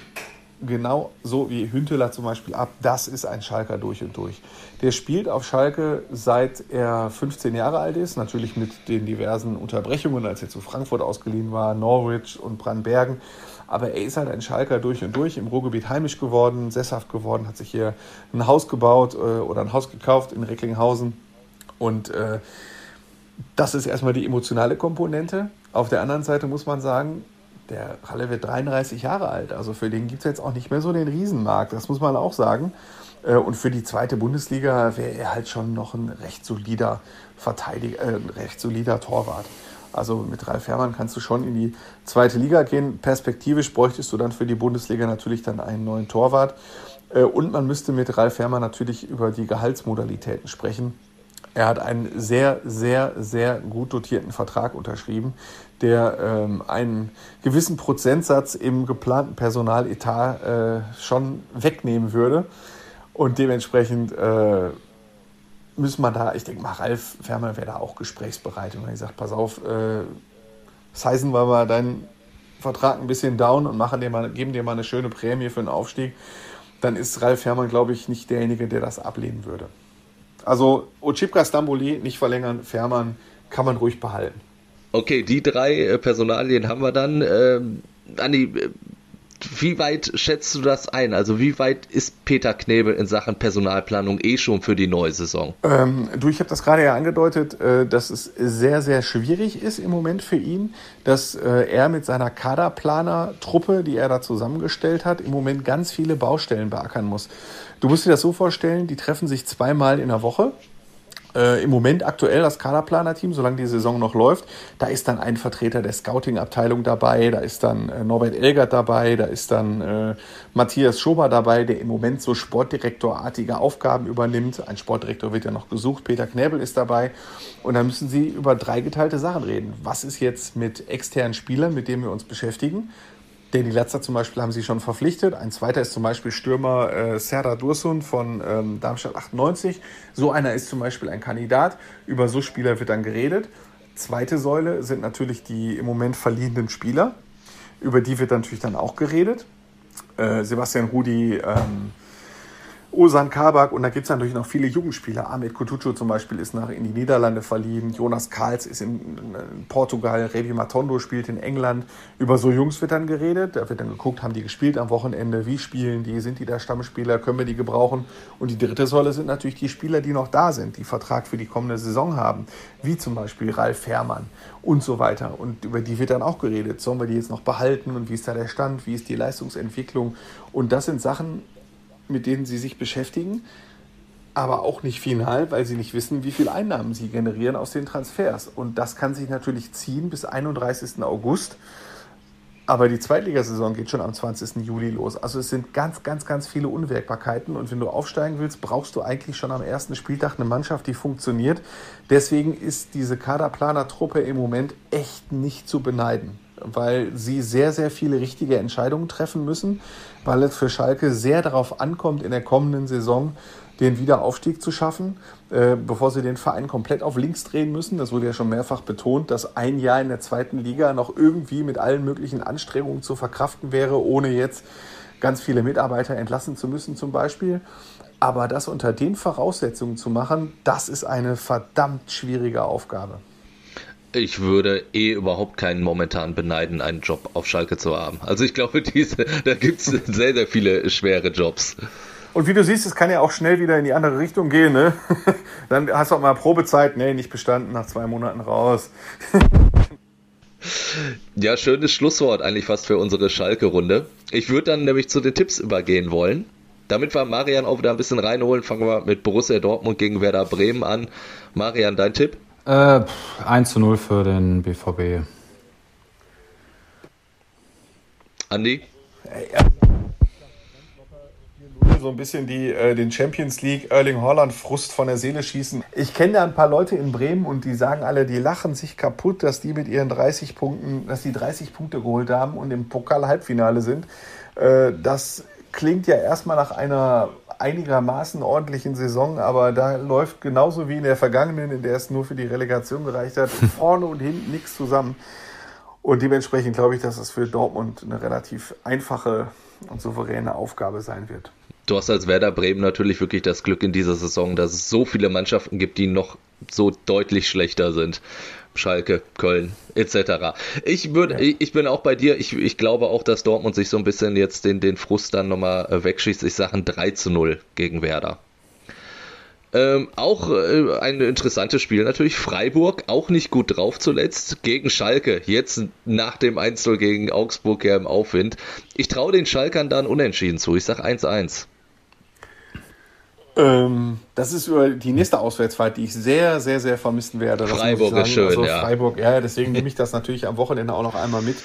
genau so wie Hünteler zum Beispiel ab. Das ist ein Schalker durch und durch. Der spielt auf Schalke seit er 15 Jahre alt ist, natürlich mit den diversen Unterbrechungen, als er zu Frankfurt ausgeliehen war, Norwich und Brandbergen. Aber er ist halt ein Schalker durch und durch, im Ruhrgebiet heimisch geworden, sesshaft geworden, hat sich hier ein Haus gebaut äh, oder ein Haus gekauft in Recklinghausen. Und äh, das ist erstmal die emotionale Komponente. Auf der anderen Seite muss man sagen, der Ralle wird 33 Jahre alt. Also für den gibt es jetzt auch nicht mehr so den Riesenmarkt. Das muss man auch sagen. Äh, und für die zweite Bundesliga wäre er halt schon noch ein recht solider Verteidiger, äh, recht solider Torwart. Also mit Ralf Herrmann kannst du schon in die zweite Liga gehen. Perspektivisch bräuchtest du dann für die Bundesliga natürlich dann einen neuen Torwart. Äh, und man müsste mit Ralf Herrmann natürlich über die Gehaltsmodalitäten sprechen. Er hat einen sehr, sehr, sehr gut dotierten Vertrag unterschrieben, der ähm, einen gewissen Prozentsatz im geplanten Personaletat äh, schon wegnehmen würde. Und dementsprechend äh, müssen wir da, ich denke mal, Ralf Fermer wäre da auch gesprächsbereit. Und wenn ich sage, pass auf, äh, sizen wir mal deinen Vertrag ein bisschen down und machen dir mal, geben dir mal eine schöne Prämie für einen Aufstieg, dann ist Ralf Herrmann, glaube ich, nicht derjenige, der das ablehnen würde. Also Ochipka Stamboli nicht verlängern, Fährmann kann man ruhig behalten. Okay, die drei äh, Personalien haben wir dann. Ähm, Andi, äh, wie weit schätzt du das ein? Also wie weit ist Peter Knebel in Sachen Personalplanung eh schon für die neue Saison? Ähm, du, ich habe das gerade ja angedeutet, äh, dass es sehr, sehr schwierig ist im Moment für ihn, dass äh, er mit seiner Kaderplaner-Truppe, die er da zusammengestellt hat, im Moment ganz viele Baustellen beackern muss. Du musst dir das so vorstellen, die treffen sich zweimal in der Woche äh, im Moment aktuell das Kaderplaner-Team, solange die Saison noch läuft. Da ist dann ein Vertreter der Scouting-Abteilung dabei, da ist dann äh, Norbert Elgert dabei, da ist dann äh, Matthias Schober dabei, der im Moment so Sportdirektorartige Aufgaben übernimmt. Ein Sportdirektor wird ja noch gesucht, Peter Knäbel ist dabei. Und dann müssen sie über drei geteilte Sachen reden. Was ist jetzt mit externen Spielern, mit denen wir uns beschäftigen? Danny Latzer zum Beispiel haben sie schon verpflichtet. Ein zweiter ist zum Beispiel Stürmer äh, Serda Dursun von ähm, Darmstadt 98. So einer ist zum Beispiel ein Kandidat. Über so Spieler wird dann geredet. Zweite Säule sind natürlich die im Moment verliehenen Spieler. Über die wird natürlich dann auch geredet. Äh, Sebastian Rudi, ähm, Osan Kabak und da gibt es natürlich noch viele Jugendspieler. Ahmed Kutucu zum Beispiel ist nach in die Niederlande verliehen. Jonas Karls ist in, in Portugal. Revi Matondo spielt in England. Über so Jungs wird dann geredet. Da wird dann geguckt, haben die gespielt am Wochenende? Wie spielen die? Sind die da Stammspieler? Können wir die gebrauchen? Und die dritte Säule sind natürlich die Spieler, die noch da sind, die Vertrag für die kommende Saison haben. Wie zum Beispiel Ralf Herrmann und so weiter. Und über die wird dann auch geredet. Sollen wir die jetzt noch behalten? Und wie ist da der Stand? Wie ist die Leistungsentwicklung? Und das sind Sachen, mit denen sie sich beschäftigen, aber auch nicht final, weil sie nicht wissen, wie viel Einnahmen sie generieren aus den Transfers. Und das kann sich natürlich ziehen bis 31. August. Aber die Zweitligasaison geht schon am 20. Juli los. Also es sind ganz, ganz, ganz viele Unwägbarkeiten. Und wenn du aufsteigen willst, brauchst du eigentlich schon am ersten Spieltag eine Mannschaft, die funktioniert. Deswegen ist diese Kaderplaner-Truppe im Moment echt nicht zu beneiden weil sie sehr, sehr viele richtige Entscheidungen treffen müssen, weil es für Schalke sehr darauf ankommt, in der kommenden Saison den Wiederaufstieg zu schaffen, äh, bevor sie den Verein komplett auf links drehen müssen. Das wurde ja schon mehrfach betont, dass ein Jahr in der zweiten Liga noch irgendwie mit allen möglichen Anstrengungen zu verkraften wäre, ohne jetzt ganz viele Mitarbeiter entlassen zu müssen zum Beispiel. Aber das unter den Voraussetzungen zu machen, das ist eine verdammt schwierige Aufgabe. Ich würde eh überhaupt keinen momentan beneiden, einen Job auf Schalke zu haben. Also ich glaube, (laughs) diese, da gibt es sehr, sehr viele schwere Jobs. Und wie du siehst, es kann ja auch schnell wieder in die andere Richtung gehen. Ne? (laughs) Dann hast du auch mal Probezeit. Nee, nicht bestanden, nach zwei Monaten raus. (laughs) ja, schönes Schlusswort eigentlich fast für unsere Schalke-Runde. Ich würde dann nämlich zu den Tipps übergehen wollen. Damit wir Marian auch wieder ein bisschen reinholen, fangen wir mit Borussia Dortmund gegen Werder Bremen an. Marian, dein Tipp? Äh, 1 zu 0 für den BVB. Andi? so ein bisschen die, äh, den Champions League Erling Holland Frust von der Seele schießen. Ich kenne da ein paar Leute in Bremen und die sagen alle, die lachen sich kaputt, dass die mit ihren 30 Punkten, dass die 30 Punkte geholt haben und im Pokal Halbfinale sind. Äh, das klingt ja erstmal nach einer einigermaßen ordentlichen Saison, aber da läuft genauso wie in der vergangenen, in der es nur für die Relegation gereicht hat, (laughs) vorne und hinten nichts zusammen. Und dementsprechend glaube ich, dass es für Dortmund eine relativ einfache und souveräne Aufgabe sein wird. Du hast als Werder Bremen natürlich wirklich das Glück in dieser Saison, dass es so viele Mannschaften gibt, die noch so deutlich schlechter sind. Schalke, Köln etc. Ich, würd, ja. ich bin auch bei dir. Ich, ich glaube auch, dass Dortmund sich so ein bisschen jetzt den, den Frust dann nochmal äh, wegschießt. Ich sage ein 3 zu 0 gegen Werder. Ähm, auch äh, ein interessantes Spiel natürlich. Freiburg auch nicht gut drauf zuletzt gegen Schalke. Jetzt nach dem 1-0 gegen Augsburg ja im Aufwind. Ich traue den Schalkern dann unentschieden zu. Ich sage 1-1. Ähm, das ist über die nächste Auswärtsfahrt, die ich sehr, sehr, sehr vermissen werde. Das Freiburg ist schön, also ja. Freiburg, ja, deswegen nehme ich das natürlich am Wochenende auch noch einmal mit.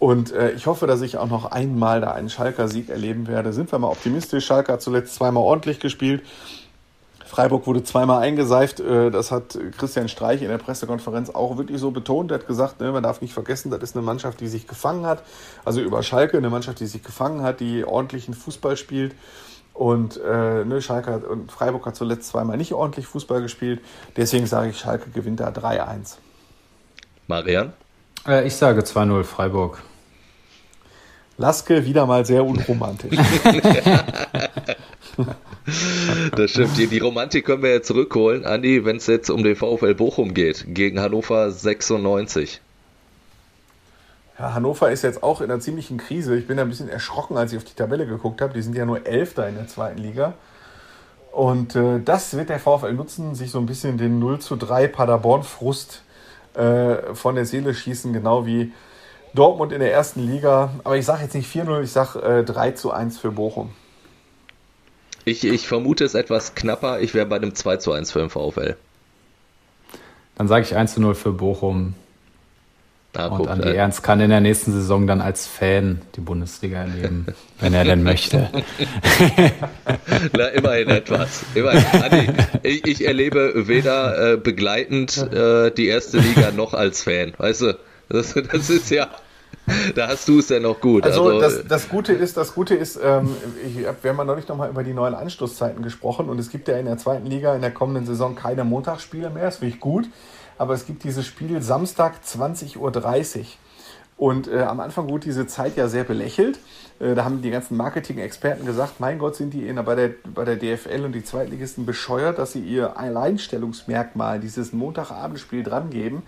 Und äh, ich hoffe, dass ich auch noch einmal da einen Schalker Sieg erleben werde. Sind wir mal optimistisch. Schalker hat zuletzt zweimal ordentlich gespielt. Freiburg wurde zweimal eingeseift. Äh, das hat Christian Streich in der Pressekonferenz auch wirklich so betont. Er hat gesagt, ne, man darf nicht vergessen, das ist eine Mannschaft, die sich gefangen hat. Also über Schalke, eine Mannschaft, die sich gefangen hat, die ordentlichen Fußball spielt. Und äh, ne, Schalke und Freiburg hat zuletzt zweimal nicht ordentlich Fußball gespielt. Deswegen sage ich, Schalke gewinnt da 3-1. Marian? Äh, ich sage 2-0 Freiburg. Laske wieder mal sehr unromantisch. (laughs) das stimmt. Die, die, Romantik können wir ja zurückholen, Andi, wenn es jetzt um den VfL Bochum geht, gegen Hannover 96. Ja, Hannover ist jetzt auch in einer ziemlichen Krise. Ich bin ein bisschen erschrocken, als ich auf die Tabelle geguckt habe. Die sind ja nur Elfter in der zweiten Liga. Und äh, das wird der VfL nutzen, sich so ein bisschen den 0 zu 3 Paderborn-Frust äh, von der Seele schießen, genau wie Dortmund in der ersten Liga. Aber ich sage jetzt nicht 4-0, ich sage äh, 3 zu 1 für Bochum. Ich, ich vermute es etwas knapper. Ich wäre bei einem 2 zu 1 für den VfL. Dann sage ich 1 zu 0 für Bochum. Ah, und Andi. Ernst kann in der nächsten Saison dann als Fan die Bundesliga erleben, wenn er denn möchte. (laughs) Na, immerhin etwas. Immerhin. Andi, ich, ich, erlebe weder äh, begleitend äh, die erste Liga noch als Fan. Weißt du, das, das ist ja. da hast du es ja noch gut. Also, also das, das, Gute ist, das Gute ist, ähm, ich, wir haben ja neulich nochmal über die neuen Anstoßzeiten gesprochen und es gibt ja in der zweiten Liga in der kommenden Saison keine Montagsspiele mehr, das finde ich gut, aber es gibt dieses Spiel Samstag 20.30 Uhr. Und äh, am Anfang wurde diese Zeit ja sehr belächelt. Äh, da haben die ganzen Marketing-Experten gesagt, mein Gott, sind die in, bei, der, bei der DFL und die Zweitligisten bescheuert, dass sie ihr Alleinstellungsmerkmal, dieses Montagabendspiel drangeben.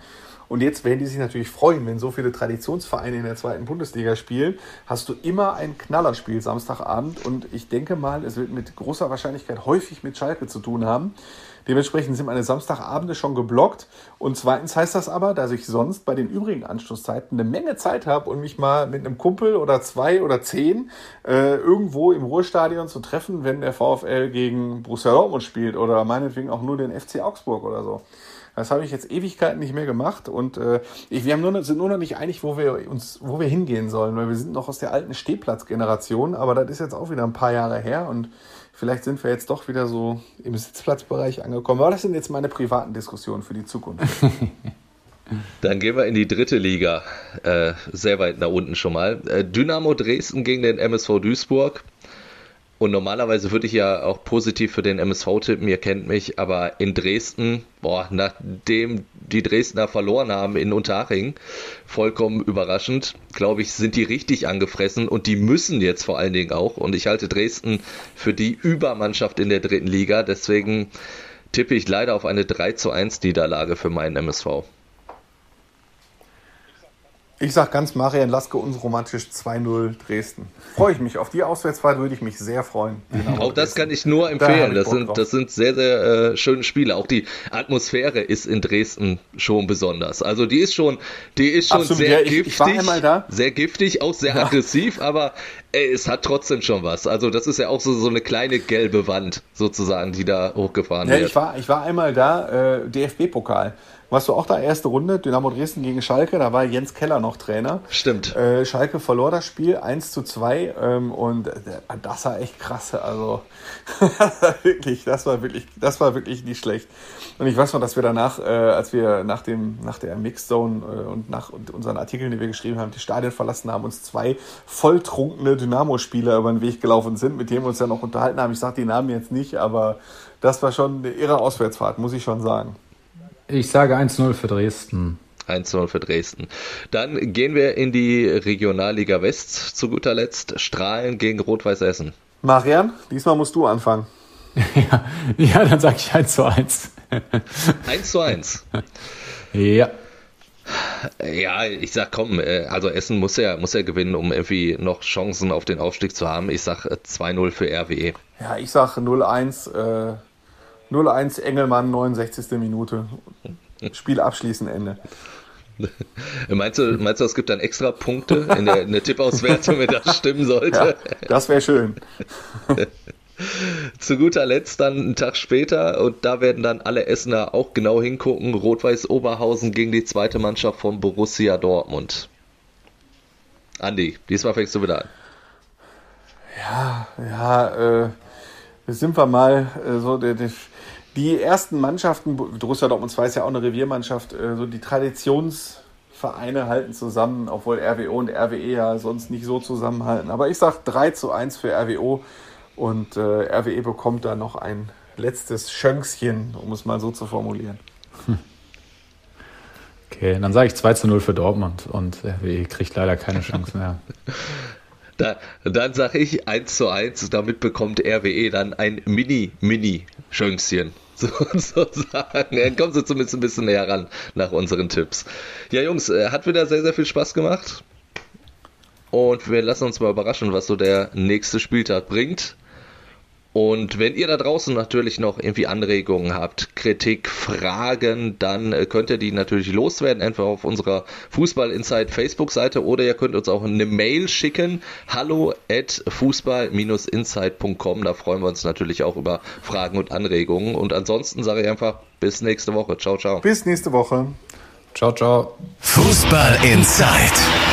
Und jetzt werden die sich natürlich freuen, wenn so viele Traditionsvereine in der zweiten Bundesliga spielen, hast du immer ein Knallerspiel Samstagabend. Und ich denke mal, es wird mit großer Wahrscheinlichkeit häufig mit Schalke zu tun haben. Dementsprechend sind meine Samstagabende schon geblockt. Und zweitens heißt das aber, dass ich sonst bei den übrigen Anschlusszeiten eine Menge Zeit habe und mich mal mit einem Kumpel oder zwei oder zehn äh, irgendwo im Ruhestadion zu treffen, wenn der VfL gegen Borussia Dortmund spielt oder meinetwegen auch nur den FC Augsburg oder so. Das habe ich jetzt Ewigkeiten nicht mehr gemacht und äh, ich, wir haben nur, sind nur noch nicht einig, wo wir uns, wo wir hingehen sollen, weil wir sind noch aus der alten Stehplatzgeneration, aber das ist jetzt auch wieder ein paar Jahre her und vielleicht sind wir jetzt doch wieder so im Sitzplatzbereich angekommen. Aber das sind jetzt meine privaten Diskussionen für die Zukunft. (laughs) Dann gehen wir in die dritte Liga, äh, sehr weit nach unten schon mal. Äh, Dynamo Dresden gegen den MSV Duisburg. Und normalerweise würde ich ja auch positiv für den MSV tippen, ihr kennt mich, aber in Dresden, boah, nachdem die Dresdner verloren haben in Unterhaching, vollkommen überraschend, glaube ich, sind die richtig angefressen und die müssen jetzt vor allen Dingen auch. Und ich halte Dresden für die Übermannschaft in der dritten Liga, deswegen tippe ich leider auf eine 3 zu 1 Niederlage für meinen MSV. Ich sag ganz Marian Laske unromantisch 2-0 Dresden. Freue ich mich. Auf die Auswärtsfahrt würde ich mich sehr freuen. Auch das kann ich nur empfehlen. Da das, sind, das sind sehr, sehr äh, schöne Spiele. Auch die Atmosphäre ist in Dresden schon besonders. Also die ist schon, die ist schon Absolut, sehr ja, giftig. Ich einmal da. Sehr giftig, auch sehr ja. aggressiv, aber ey, es hat trotzdem schon was. Also das ist ja auch so, so eine kleine gelbe Wand sozusagen, die da hochgefahren ja, wird. Ich war, ich war einmal da, äh, DFB-Pokal. Warst du auch da erste Runde, Dynamo Dresden gegen Schalke, da war Jens Keller noch Trainer. Stimmt. Äh, Schalke verlor das Spiel 1 zu 2 ähm, und äh, das war echt krass. Also (laughs) wirklich, das war wirklich, das war wirklich nicht schlecht. Und ich weiß noch, dass wir danach, äh, als wir nach dem, nach der Mixzone äh, und nach unseren Artikeln, die wir geschrieben haben, die Stadien verlassen haben, uns zwei volltrunkene Dynamo-Spieler über den Weg gelaufen sind, mit denen wir uns ja noch unterhalten haben. Ich sage die Namen jetzt nicht, aber das war schon eine irre Auswärtsfahrt, muss ich schon sagen. Ich sage 1-0 für Dresden. 1-0 für Dresden. Dann gehen wir in die Regionalliga West zu guter Letzt. Strahlen gegen Rot-Weiß Essen. Marian, diesmal musst du anfangen. ja, (laughs) ja, dann sage ich 1 zu 1. 1 zu 1. ja. Ja, ich sag komm, äh, also Essen muss ja, muss ja gewinnen, um irgendwie noch Chancen auf den Aufstieg zu haben. Ich sag 2-0 für RWE. Ja, ich sag 0-1 äh, 0-1 Engelmann, 69. Minute. Spiel abschließen, Ende. (laughs) Meinst du, meinst du, es gibt dann extra Punkte in der, in der Tippauswertung, wenn das stimmen sollte? Ja, das wäre schön. (laughs) Zu guter Letzt dann einen Tag später und da werden dann alle Essener auch genau hingucken. Rot-Weiß Oberhausen gegen die zweite Mannschaft von Borussia Dortmund. Andi, diesmal fängst du wieder an. Ja, ja, äh, sind wir mal äh, so, der, der die ersten Mannschaften, Borussia Dortmund 2 ist ja auch eine Reviermannschaft, äh, so die Traditionsvereine halten zusammen, obwohl RWO und RWE ja sonst nicht so zusammenhalten. Aber ich sage 3 zu 1 für RWO und äh, RWE bekommt da noch ein letztes Schönkschen, um es mal so zu formulieren. (laughs) Okay, dann sage ich 2 zu 0 für Dortmund und RWE kriegt leider keine Chance mehr. (laughs) Da, dann sage ich 1 zu 1, damit bekommt RWE dann ein Mini-Mini-Schönchen. (laughs) sozusagen. Dann kommen sie zumindest ein bisschen näher ran nach unseren Tipps. Ja, Jungs, äh, hat wieder sehr, sehr viel Spaß gemacht. Und wir lassen uns mal überraschen, was so der nächste Spieltag bringt. Und wenn ihr da draußen natürlich noch irgendwie Anregungen habt, Kritik, Fragen, dann äh, könnt ihr die natürlich loswerden, entweder auf unserer Fußball Inside Facebook-Seite oder ihr könnt uns auch eine Mail schicken. Hallo at fußball-inside.com. Da freuen wir uns natürlich auch über Fragen und Anregungen. Und ansonsten sage ich einfach bis nächste Woche. Ciao, ciao. Bis nächste Woche. Ciao, ciao. Fußball Inside.